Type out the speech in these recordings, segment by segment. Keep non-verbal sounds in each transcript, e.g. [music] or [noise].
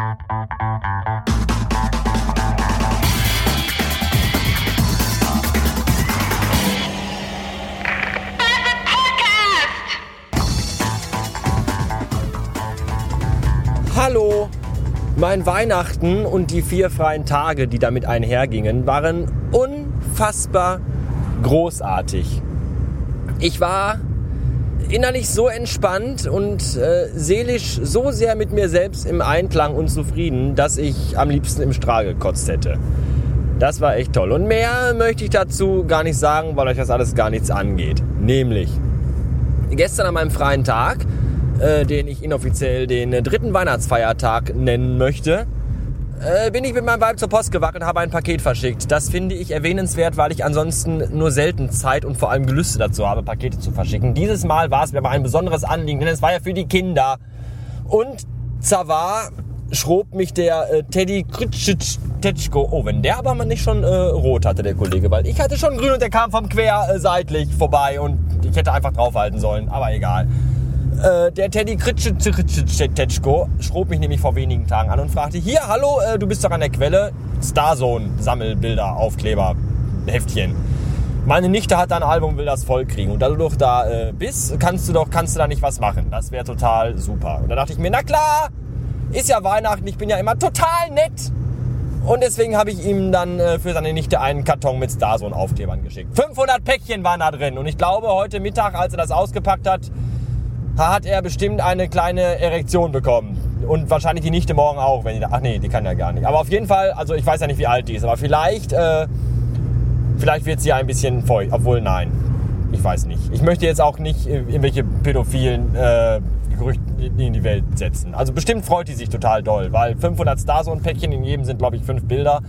Hallo! Mein Weihnachten und die vier freien Tage, die damit einhergingen, waren unfassbar großartig. Ich war innerlich so entspannt und äh, seelisch so sehr mit mir selbst im Einklang und zufrieden, dass ich am liebsten im Strahl gekotzt hätte. Das war echt toll. Und mehr möchte ich dazu gar nicht sagen, weil euch das alles gar nichts angeht. Nämlich, gestern an meinem freien Tag, äh, den ich inoffiziell den dritten Weihnachtsfeiertag nennen möchte, äh, bin ich mit meinem Weib zur Post gewacht und habe ein Paket verschickt. Das finde ich erwähnenswert, weil ich ansonsten nur selten Zeit und vor allem Gelüste dazu habe, Pakete zu verschicken. Dieses Mal war es mir aber ein besonderes Anliegen, denn es war ja für die Kinder. Und Zavar schrob mich der äh, Teddy Kritschitschko. Oh, wenn der aber mal nicht schon äh, rot hatte, der Kollege, weil ich hatte schon grün und der kam vom quer äh, seitlich vorbei und ich hätte einfach draufhalten sollen, aber egal. Äh, der Teddy Kritschitschko schrob mich nämlich vor wenigen Tagen an und fragte, hier, hallo, äh, du bist doch an der Quelle, Starzone, Sammelbilder, Aufkleber, Heftchen. Meine Nichte hat ein Album, will das voll kriegen. Und da du doch da äh, bist, kannst du doch, kannst du da nicht was machen. Das wäre total super. Und da dachte ich mir, na klar, ist ja Weihnachten, ich bin ja immer total nett. Und deswegen habe ich ihm dann äh, für seine Nichte einen Karton mit Starzone-Aufklebern geschickt. 500 Päckchen waren da drin. Und ich glaube, heute Mittag, als er das ausgepackt hat, hat er bestimmt eine kleine Erektion bekommen. Und wahrscheinlich die Nichte morgen auch, wenn die da, Ach nee, die kann ja gar nicht. Aber auf jeden Fall, also ich weiß ja nicht, wie alt die ist, aber vielleicht, äh, vielleicht wird sie ein bisschen feucht. Obwohl, nein. Ich weiß nicht. Ich möchte jetzt auch nicht äh, irgendwelche pädophilen äh, Gerüchte in die Welt setzen. Also bestimmt freut die sich total doll, weil 500 Stars und Päckchen, in jedem sind, glaube ich, fünf Bilder.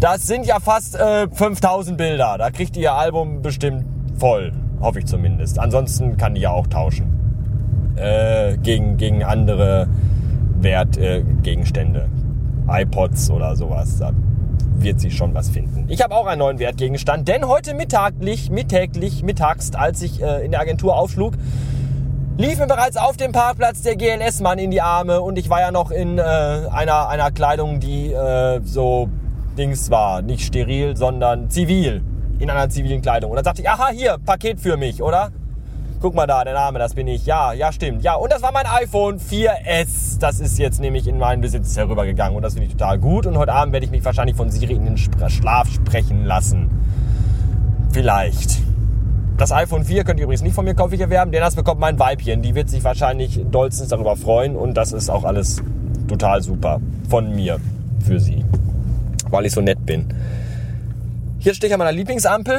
Das sind ja fast äh, 5000 Bilder. Da kriegt ihr Album bestimmt voll. Hoffe ich zumindest. Ansonsten kann die ja auch tauschen äh, gegen, gegen andere Wertgegenstände. Äh, iPods oder sowas. Da wird sie schon was finden. Ich habe auch einen neuen Wertgegenstand, denn heute mittaglich, mittäglich, mittags, als ich äh, in der Agentur aufschlug, lief mir bereits auf dem Parkplatz der GLS-Mann in die Arme und ich war ja noch in äh, einer, einer Kleidung, die äh, so Dings war. Nicht steril, sondern zivil. In einer zivilen Kleidung. Und dann sagte ich, aha, hier, Paket für mich, oder? Guck mal da, der Name, das bin ich. Ja, ja, stimmt. Ja, und das war mein iPhone 4S. Das ist jetzt nämlich in meinen Besitz herübergegangen und das finde ich total gut. Und heute Abend werde ich mich wahrscheinlich von Siri in den Schlaf sprechen lassen. Vielleicht. Das iPhone 4 könnt ihr übrigens nicht von mir käuflich erwerben, denn das bekommt mein Weibchen. Die wird sich wahrscheinlich dollstens darüber freuen und das ist auch alles total super von mir für sie, weil ich so nett bin. Hier stehe ich an meiner Lieblingsampel,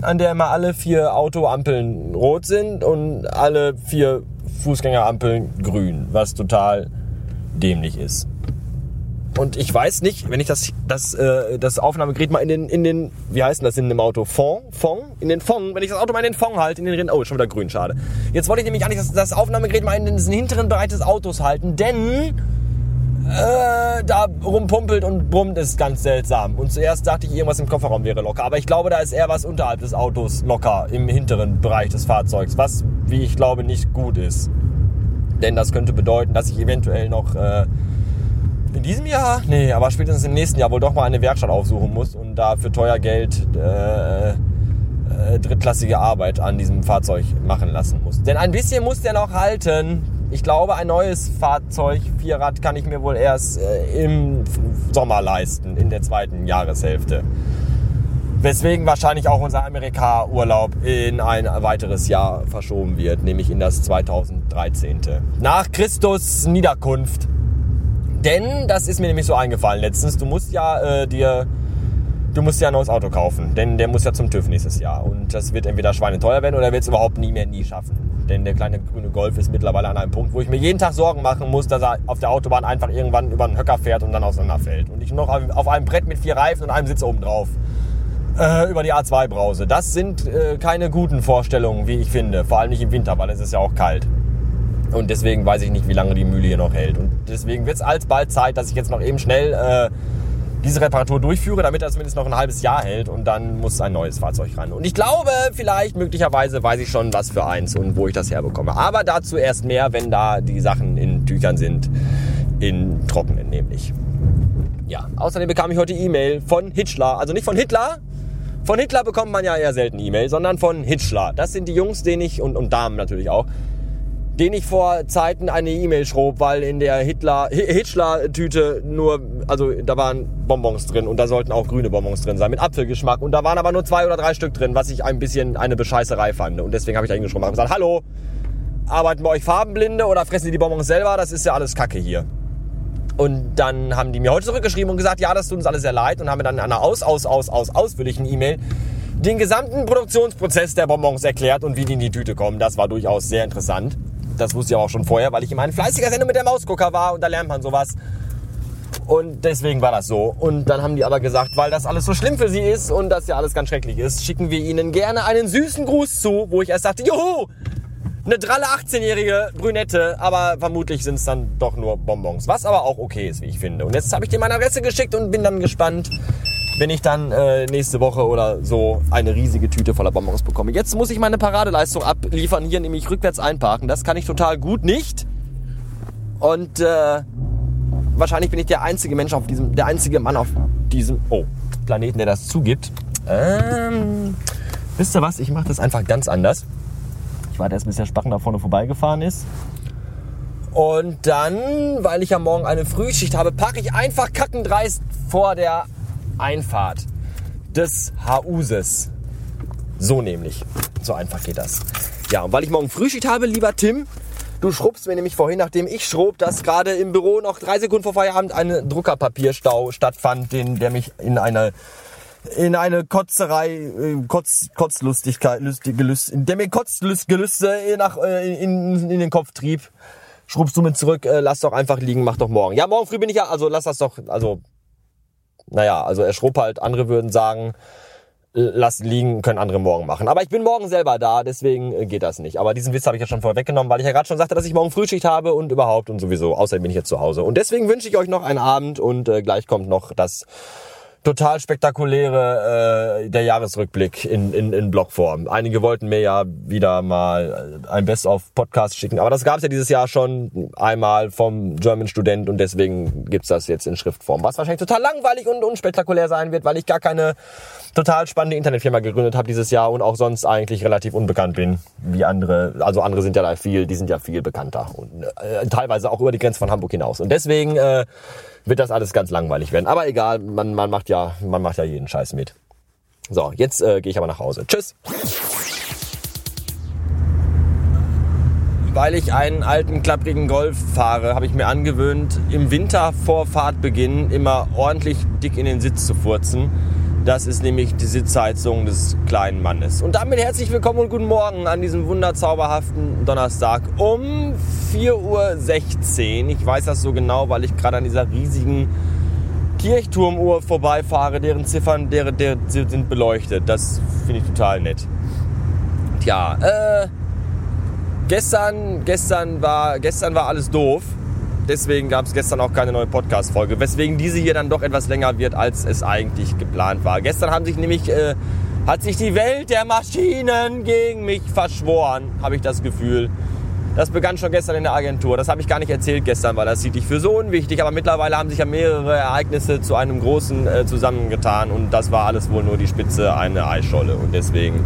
an der immer alle vier Autoampeln rot sind und alle vier Fußgängerampeln grün, was total dämlich ist. Und ich weiß nicht, wenn ich das, das, äh, das Aufnahmegerät mal in den, in den, wie heißt denn das in dem Auto? Fond? Fond? In den Fond? Wenn ich das Auto mal in den Fond halte, in den Rennen, oh, schon wieder grün, schade. Jetzt wollte ich nämlich eigentlich das, das Aufnahmegerät mal in den hinteren Bereich des Autos halten, denn äh, da rumpumpelt und brummt ist ganz seltsam. Und zuerst dachte ich, irgendwas im Kofferraum wäre locker. Aber ich glaube, da ist eher was unterhalb des Autos locker im hinteren Bereich des Fahrzeugs. Was, wie ich glaube, nicht gut ist. Denn das könnte bedeuten, dass ich eventuell noch äh, in diesem Jahr, nee, aber spätestens im nächsten Jahr wohl doch mal eine Werkstatt aufsuchen muss und da für teuer Geld äh, äh, drittklassige Arbeit an diesem Fahrzeug machen lassen muss. Denn ein bisschen muss der noch halten. Ich glaube, ein neues Fahrzeug, Vierrad, kann ich mir wohl erst äh, im Sommer leisten, in der zweiten Jahreshälfte. Weswegen wahrscheinlich auch unser Amerika-Urlaub in ein weiteres Jahr verschoben wird, nämlich in das 2013. Nach Christus Niederkunft. Denn, das ist mir nämlich so eingefallen letztens, du musst ja äh, dir du musst ja ein neues Auto kaufen, denn der muss ja zum TÜV nächstes Jahr. Und das wird entweder schweineteuer werden oder wird es überhaupt nie mehr nie schaffen. Denn der kleine grüne Golf ist mittlerweile an einem Punkt, wo ich mir jeden Tag Sorgen machen muss, dass er auf der Autobahn einfach irgendwann über einen Höcker fährt und dann auseinanderfällt. Und ich noch auf einem Brett mit vier Reifen und einem Sitz oben drauf äh, über die A2 brause. Das sind äh, keine guten Vorstellungen, wie ich finde. Vor allem nicht im Winter, weil es ist ja auch kalt. Und deswegen weiß ich nicht, wie lange die Mühle hier noch hält. Und deswegen wird es alsbald Zeit, dass ich jetzt noch eben schnell äh, diese Reparatur durchführe, damit er zumindest noch ein halbes Jahr hält und dann muss ein neues Fahrzeug ran. Und ich glaube, vielleicht, möglicherweise weiß ich schon, was für eins und wo ich das herbekomme. Aber dazu erst mehr, wenn da die Sachen in Tüchern sind in trockenen nämlich. Ja, außerdem bekam ich heute E-Mail von Hitchler, also nicht von Hitler. Von Hitler bekommt man ja eher selten E-Mail, sondern von Hitchler. Das sind die Jungs, denen ich, und, und Damen natürlich auch, den ich vor Zeiten eine E-Mail schrob, weil in der Hitler, Hitler-Tüte nur, also da waren Bonbons drin und da sollten auch grüne Bonbons drin sein mit Apfelgeschmack und da waren aber nur zwei oder drei Stück drin, was ich ein bisschen eine Bescheißerei fand und deswegen habe ich da hingeschrieben und gesagt, hallo, arbeiten bei euch Farbenblinde oder fressen die die Bonbons selber? Das ist ja alles Kacke hier. Und dann haben die mir heute zurückgeschrieben und gesagt, ja, das tut uns alles sehr leid und haben mir dann in einer aus, aus, aus, aus, ausführlichen E-Mail den gesamten Produktionsprozess der Bonbons erklärt und wie die in die Tüte kommen. Das war durchaus sehr interessant. Das wusste ich auch schon vorher, weil ich immer ein fleißiger Sender mit der Mausgucker war und da lernt man sowas. Und deswegen war das so. Und dann haben die aber gesagt, weil das alles so schlimm für sie ist und das ja alles ganz schrecklich ist, schicken wir ihnen gerne einen süßen Gruß zu, wo ich erst dachte, juhu, eine dralle 18-jährige Brünette, aber vermutlich sind es dann doch nur Bonbons. Was aber auch okay ist, wie ich finde. Und jetzt habe ich dir meine Adresse geschickt und bin dann gespannt, wenn ich dann äh, nächste Woche oder so eine riesige Tüte voller Bonbons bekomme. Jetzt muss ich meine Paradeleistung abliefern, hier nämlich rückwärts einparken. Das kann ich total gut nicht. Und äh, wahrscheinlich bin ich der einzige Mensch auf diesem, der einzige Mann auf diesem oh, Planeten, der das zugibt. Ähm, wisst ihr was? Ich mache das einfach ganz anders. Ich warte erst, bis der Spachen da vorne vorbeigefahren ist. Und dann, weil ich am Morgen eine Frühschicht habe, parke ich einfach kackendreist vor der Einfahrt des Hauses. So nämlich. So einfach geht das. Ja, und weil ich morgen Frühschicht habe, lieber Tim, du schrubst mir nämlich vorhin, nachdem ich schrob, dass gerade im Büro noch drei Sekunden vor Feierabend ein Druckerpapierstau stattfand, den, der mich in eine in eine Kotzerei, äh, Kotz, Kotzlustigkeit, lustige Lust, der mir Kotzgelüste nach, äh, in, in den Kopf trieb. Schrubst du mit zurück, äh, lass doch einfach liegen, mach doch morgen. Ja, morgen früh bin ich ja, also lass das doch, also naja, also er schrob halt, andere würden sagen, lass liegen, können andere morgen machen. Aber ich bin morgen selber da, deswegen äh, geht das nicht. Aber diesen Witz habe ich ja schon vorher weggenommen, weil ich ja gerade schon sagte, dass ich morgen Frühschicht habe und überhaupt und sowieso. Außerdem bin ich jetzt zu Hause. Und deswegen wünsche ich euch noch einen Abend und äh, gleich kommt noch das total spektakuläre äh, der Jahresrückblick in, in, in Blogform. Einige wollten mir ja wieder mal ein Best-of-Podcast schicken, aber das gab es ja dieses Jahr schon einmal vom German Student und deswegen gibt's das jetzt in Schriftform. Was wahrscheinlich total langweilig und unspektakulär sein wird, weil ich gar keine total spannende Internetfirma gegründet habe dieses Jahr und auch sonst eigentlich relativ unbekannt bin, wie andere. Also andere sind ja da viel, die sind ja viel bekannter und äh, teilweise auch über die Grenze von Hamburg hinaus. Und deswegen äh, wird das alles ganz langweilig werden. Aber egal, man, man macht ja, man macht ja jeden Scheiß mit. So, jetzt äh, gehe ich aber nach Hause. Tschüss. Weil ich einen alten klapprigen Golf fahre, habe ich mir angewöhnt, im Winter vor Fahrtbeginn immer ordentlich dick in den Sitz zu furzen das ist nämlich die Sitzheizung des kleinen Mannes. Und damit herzlich willkommen und guten Morgen an diesem wunderzauberhaften Donnerstag um 4.16 Uhr. Ich weiß das so genau, weil ich gerade an dieser riesigen Kirchturmuhr vorbeifahre, deren Ziffern, deren, deren sind beleuchtet. Das finde ich total nett. Tja, äh, gestern, gestern war, gestern war alles doof. Deswegen gab es gestern auch keine neue Podcast-Folge, weswegen diese hier dann doch etwas länger wird, als es eigentlich geplant war. Gestern haben sich nämlich, äh, hat sich die Welt der Maschinen gegen mich verschworen, habe ich das Gefühl. Das begann schon gestern in der Agentur. Das habe ich gar nicht erzählt gestern, weil das hielt ich für so unwichtig. Aber mittlerweile haben sich ja mehrere Ereignisse zu einem großen äh, zusammengetan und das war alles wohl nur die Spitze einer Eisscholle. Und deswegen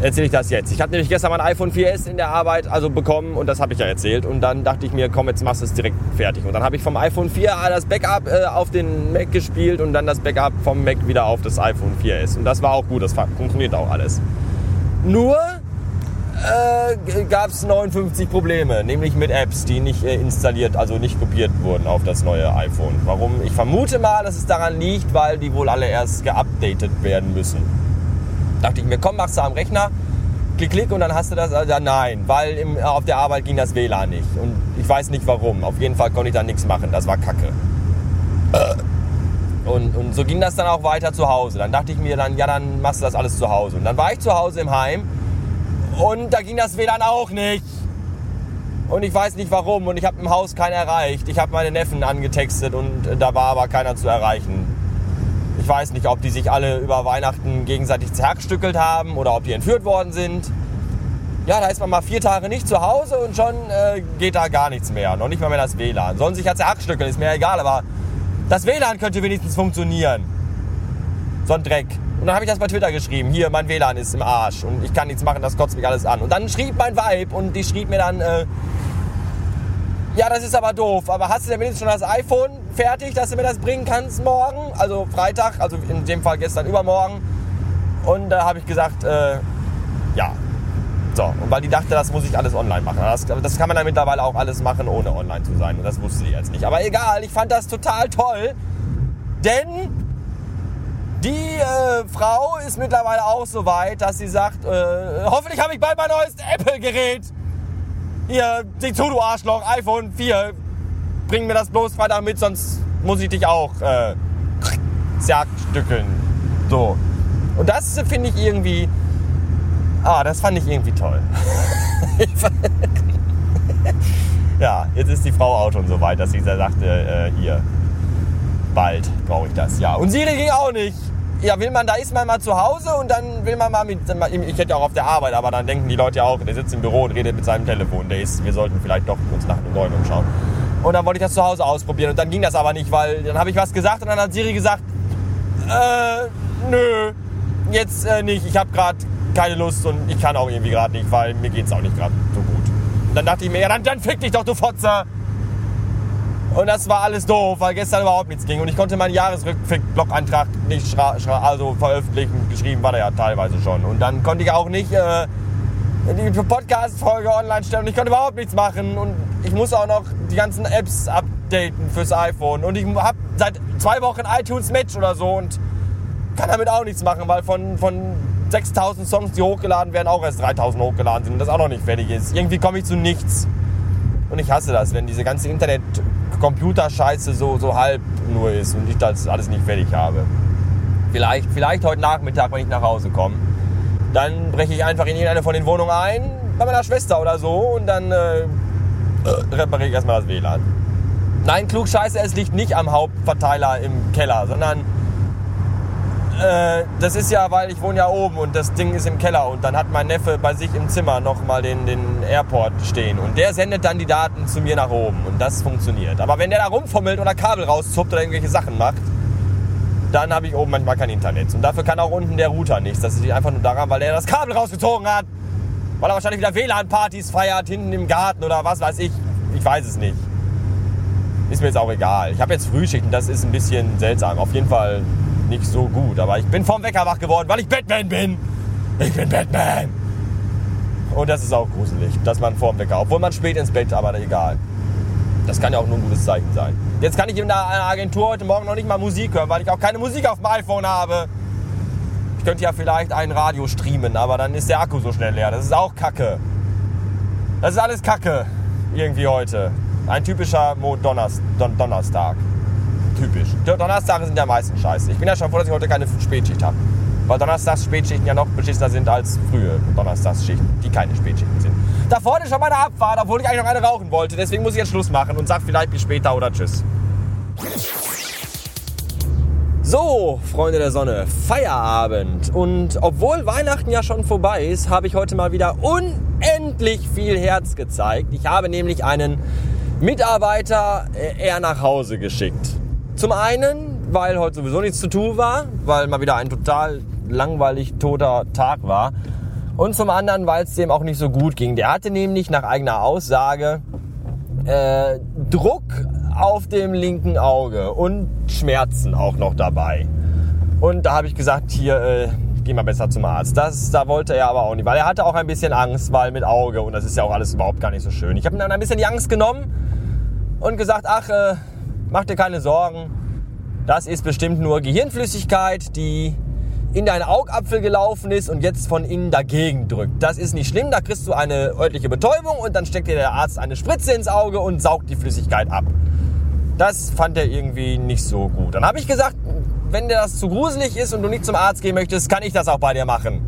erzähle ich das jetzt. Ich hatte nämlich gestern mein iPhone 4S in der Arbeit also bekommen und das habe ich ja erzählt. Und dann dachte ich mir, komm, jetzt machst du es direkt fertig. Und dann habe ich vom iPhone 4 das Backup äh, auf den Mac gespielt und dann das Backup vom Mac wieder auf das iPhone 4S. Und das war auch gut, das funktioniert auch alles. Nur äh, gab es 59 Probleme, nämlich mit Apps, die nicht äh, installiert, also nicht kopiert wurden auf das neue iPhone. Warum? Ich vermute mal, dass es daran liegt, weil die wohl alle erst geupdatet werden müssen. Dachte ich mir, komm, machst du am Rechner, klick, klick und dann hast du das. Also, nein, weil im, auf der Arbeit ging das WLAN nicht. Und ich weiß nicht warum. Auf jeden Fall konnte ich da nichts machen. Das war kacke. Und, und so ging das dann auch weiter zu Hause. Dann dachte ich mir dann, ja, dann machst du das alles zu Hause. Und dann war ich zu Hause im Heim und da ging das WLAN auch nicht. Und ich weiß nicht warum und ich habe im Haus keinen erreicht. Ich habe meine Neffen angetextet und da war aber keiner zu erreichen. Ich weiß nicht, ob die sich alle über Weihnachten gegenseitig zerhackstückelt haben oder ob die entführt worden sind. ja, da ist man mal vier Tage nicht zu Hause und schon äh, geht da gar nichts mehr. Noch nicht mal mehr das WLAN. Sollen sich ja zerhackstückeln, ist mir egal, aber das WLAN könnte wenigstens funktionieren. So ein Dreck. Und dann habe ich das bei Twitter geschrieben. Hier, mein WLAN ist im Arsch und ich kann nichts machen, das kotzt mich alles an. Und dann schrieb mein Vibe und die schrieb mir dann, äh, ja, das ist aber doof, aber hast du denn wenigstens schon das iPhone fertig, dass du mir das bringen kannst morgen? Also Freitag, also in dem Fall gestern übermorgen. Und da habe ich gesagt, äh, ja. So, und weil die dachte, das muss ich alles online machen. Das, das kann man dann mittlerweile auch alles machen, ohne online zu sein. Und das wusste sie jetzt nicht. Aber egal, ich fand das total toll. Denn die äh, Frau ist mittlerweile auch so weit, dass sie sagt, äh, hoffentlich habe ich bald mein neues Apple-Gerät. Hier, sieh zu, du Arschloch, iPhone 4. Bring mir das bloß Freitag mit, sonst muss ich dich auch äh, zerstückeln. So. Und das finde ich irgendwie, ah, das fand ich irgendwie toll. [laughs] ja, jetzt ist die Frau auch schon so weit, dass sie sagte, äh, hier, bald brauche ich das. Ja, und Siri ging auch nicht ja, will man, da ist man mal zu Hause und dann will man mal mit, ich hätte ja auch auf der Arbeit, aber dann denken die Leute ja auch, der sitzt im Büro und redet mit seinem Telefon, der ist, wir sollten vielleicht doch uns nach einem neuen umschauen. Und dann wollte ich das zu Hause ausprobieren und dann ging das aber nicht, weil dann habe ich was gesagt und dann hat Siri gesagt, äh, nö, jetzt äh, nicht, ich habe gerade keine Lust und ich kann auch irgendwie gerade nicht, weil mir geht es auch nicht gerade so gut. Und dann dachte ich mir, ja, dann, dann fick dich doch, du Fotzer. Und das war alles doof, weil gestern überhaupt nichts ging. Und ich konnte meinen Jahresrückblick-Blogantrag nicht also veröffentlichen. Geschrieben war der ja teilweise schon. Und dann konnte ich auch nicht äh, die Podcast-Folge online stellen. Und ich konnte überhaupt nichts machen. Und ich muss auch noch die ganzen Apps updaten fürs iPhone. Und ich habe seit zwei Wochen iTunes Match oder so und kann damit auch nichts machen, weil von, von 6000 Songs, die hochgeladen werden, auch erst 3000 hochgeladen sind und das auch noch nicht fertig ist. Irgendwie komme ich zu nichts. Und ich hasse das, wenn diese ganze Internet Computerscheiße so, so halb nur ist und ich das alles nicht fertig habe. Vielleicht, vielleicht heute Nachmittag, wenn ich nach Hause komme. Dann breche ich einfach in irgendeine von den Wohnungen ein, bei meiner Schwester oder so, und dann äh, repariere ich erstmal das WLAN. Nein, klugscheiße, es liegt nicht am Hauptverteiler im Keller, sondern äh, das ist ja, weil ich wohne ja oben und das Ding ist im Keller und dann hat mein Neffe bei sich im Zimmer nochmal den, den Airport stehen und der sendet dann die Daten zu mir nach oben und das funktioniert. Aber wenn der da rumfummelt oder Kabel rauszuppt oder irgendwelche Sachen macht, dann habe ich oben manchmal kein Internet. Und dafür kann auch unten der Router nichts. Das liegt einfach nur daran, weil er das Kabel rausgezogen hat. Weil er wahrscheinlich wieder WLAN-Partys feiert, hinten im Garten oder was weiß ich. Ich weiß es nicht. Ist mir jetzt auch egal. Ich habe jetzt Frühschicht und das ist ein bisschen seltsam. Auf jeden Fall nicht so gut. Aber ich bin vom Wecker wach geworden, weil ich Batman bin. Ich bin Batman. Und das ist auch gruselig, dass man vorm Wecker, obwohl man spät ins Bett, aber egal. Das kann ja auch nur ein gutes Zeichen sein. Jetzt kann ich in der Agentur heute Morgen noch nicht mal Musik hören, weil ich auch keine Musik auf dem iPhone habe. Ich könnte ja vielleicht ein Radio streamen, aber dann ist der Akku so schnell leer. Das ist auch Kacke. Das ist alles Kacke. Irgendwie heute. Ein typischer Donnerstag typisch. Donnerstage sind ja meistens scheiße. Ich bin ja schon froh, dass ich heute keine Spätschicht habe. Weil Donnerstags Spätschichten ja noch beschissener sind als frühe Donnerstagsschichten, die keine Spätschichten sind. Da vorne schon meine Abfahrt, obwohl ich eigentlich noch eine rauchen wollte. Deswegen muss ich jetzt Schluss machen und sag vielleicht bis später oder tschüss. So, Freunde der Sonne, Feierabend. Und obwohl Weihnachten ja schon vorbei ist, habe ich heute mal wieder unendlich viel Herz gezeigt. Ich habe nämlich einen Mitarbeiter äh, eher nach Hause geschickt. Zum einen, weil heute sowieso nichts zu tun war, weil mal wieder ein total langweilig toter Tag war. Und zum anderen, weil es dem auch nicht so gut ging. Der hatte nämlich nach eigener Aussage äh, Druck auf dem linken Auge und Schmerzen auch noch dabei. Und da habe ich gesagt, hier, äh, geh mal besser zum Arzt. Das, da wollte er aber auch nicht, weil er hatte auch ein bisschen Angst, weil mit Auge und das ist ja auch alles überhaupt gar nicht so schön. Ich habe ihm dann ein bisschen die Angst genommen und gesagt, ach, äh, mach dir keine Sorgen. Das ist bestimmt nur Gehirnflüssigkeit, die in deinen Augapfel gelaufen ist und jetzt von innen dagegen drückt. Das ist nicht schlimm, da kriegst du eine örtliche Betäubung und dann steckt dir der Arzt eine Spritze ins Auge und saugt die Flüssigkeit ab. Das fand er irgendwie nicht so gut. Dann habe ich gesagt, wenn dir das zu gruselig ist und du nicht zum Arzt gehen möchtest, kann ich das auch bei dir machen.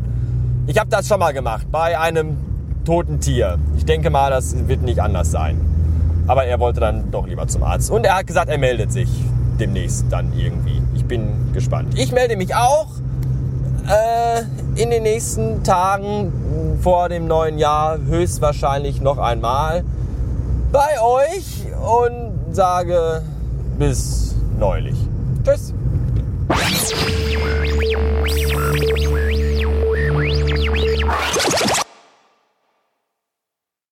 Ich habe das schon mal gemacht, bei einem toten Tier. Ich denke mal, das wird nicht anders sein. Aber er wollte dann doch lieber zum Arzt. Und er hat gesagt, er meldet sich demnächst dann irgendwie. Ich bin gespannt. Ich melde mich auch äh, in den nächsten Tagen vor dem neuen Jahr höchstwahrscheinlich noch einmal bei euch und sage bis neulich. Tschüss.